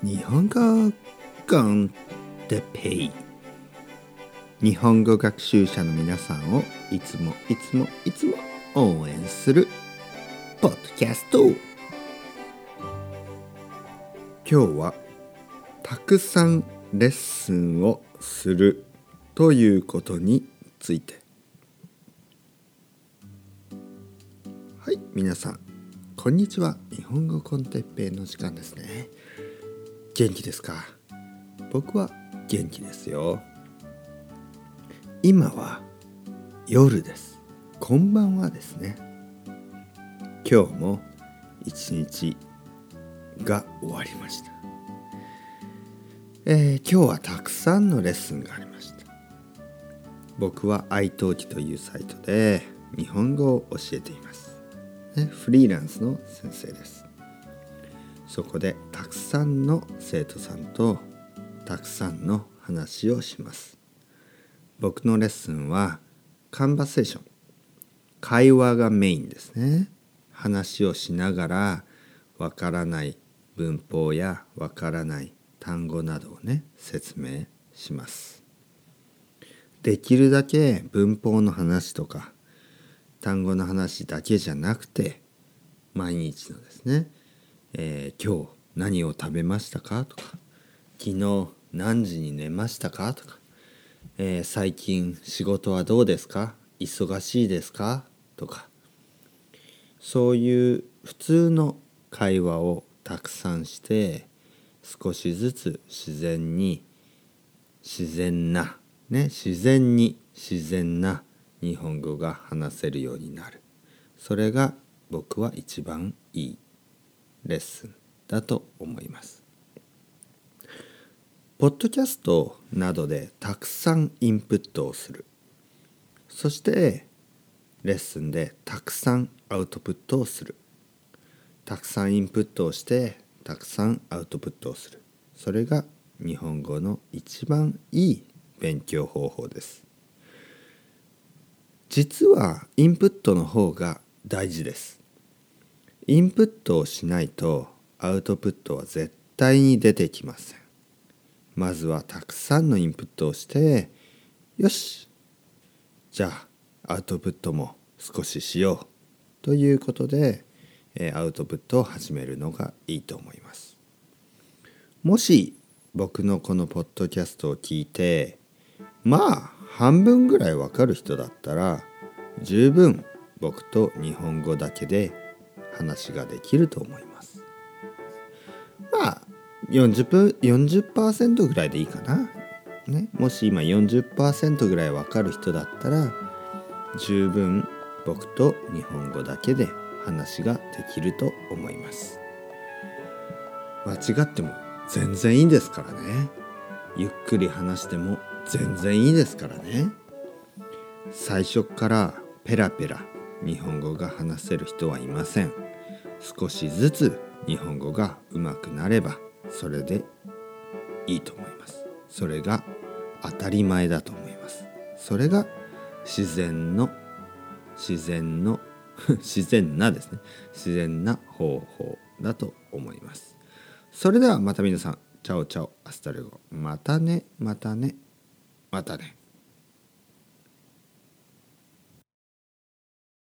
日本語コンテペイ。日本語学習者の皆さんをいつもいつもいつも応援するポッドキャスト。今日はたくさんレッスンをするということについて。はい皆さんこんにちは。日本語コンテッペイの時間ですね。元気ですか？僕は元気ですよ。今は夜です。こんばんはですね。今日も一日が終わりました。えー、今日はたくさんのレッスンがありました。僕は iTalk というサイトで日本語を教えています、フリーランスの先生です。そこでくさんの生徒さんとたくさんの話をします。僕のレッスンはカンバセーション会話がメインですね。話をしながらわからない文法やわからない単語などをね説明します。できるだけ文法の話とか単語の話だけじゃなくて毎日のですね、えー、今日何を食べましたか？とか昨日何時に寝ましたか？とか、えー、最近仕事はどうですか？忙しいですか？とかそういう普通の会話をたくさんして少しずつ自然に自然なね自然に自然な日本語が話せるようになる。それが僕は一番いいレッスン。だと思います。ポッドキャストなどでたくさんインプットをする。そしてレッスンでたくさんアウトプットをする。たくさんインプットをしてたくさんアウトプットをする。それが日本語の一番いい勉強方法です。実はインプットの方が大事です。インプットをしないとアウトプットは絶対に出てきません。まずはたくさんのインプットをしてよし。じゃあアウトプットも少ししようということでアウトプットを始めるのがいいと思います。もし僕のこのポッドキャストを聞いてまあ半分ぐらいわかる人だったら十分僕と日本語だけで話ができると思います。40分40%ぐらいでいいかな、ね、もし今40%ぐらいわかる人だったら十分僕と日本語だけで話ができると思います。間違っても全然いいですからね。ゆっくり話しても全然いいですからね。最初からペラペラ日本語が話せる人はいません。少しずつ日本語が上手くなればそれでいいと思います。それが当たり前だと思います。それが自然の自然の 自然なですね。自然な方法だと思います。それではまた皆さん。 Chao chao。Hasta luego。またね。またね。またね。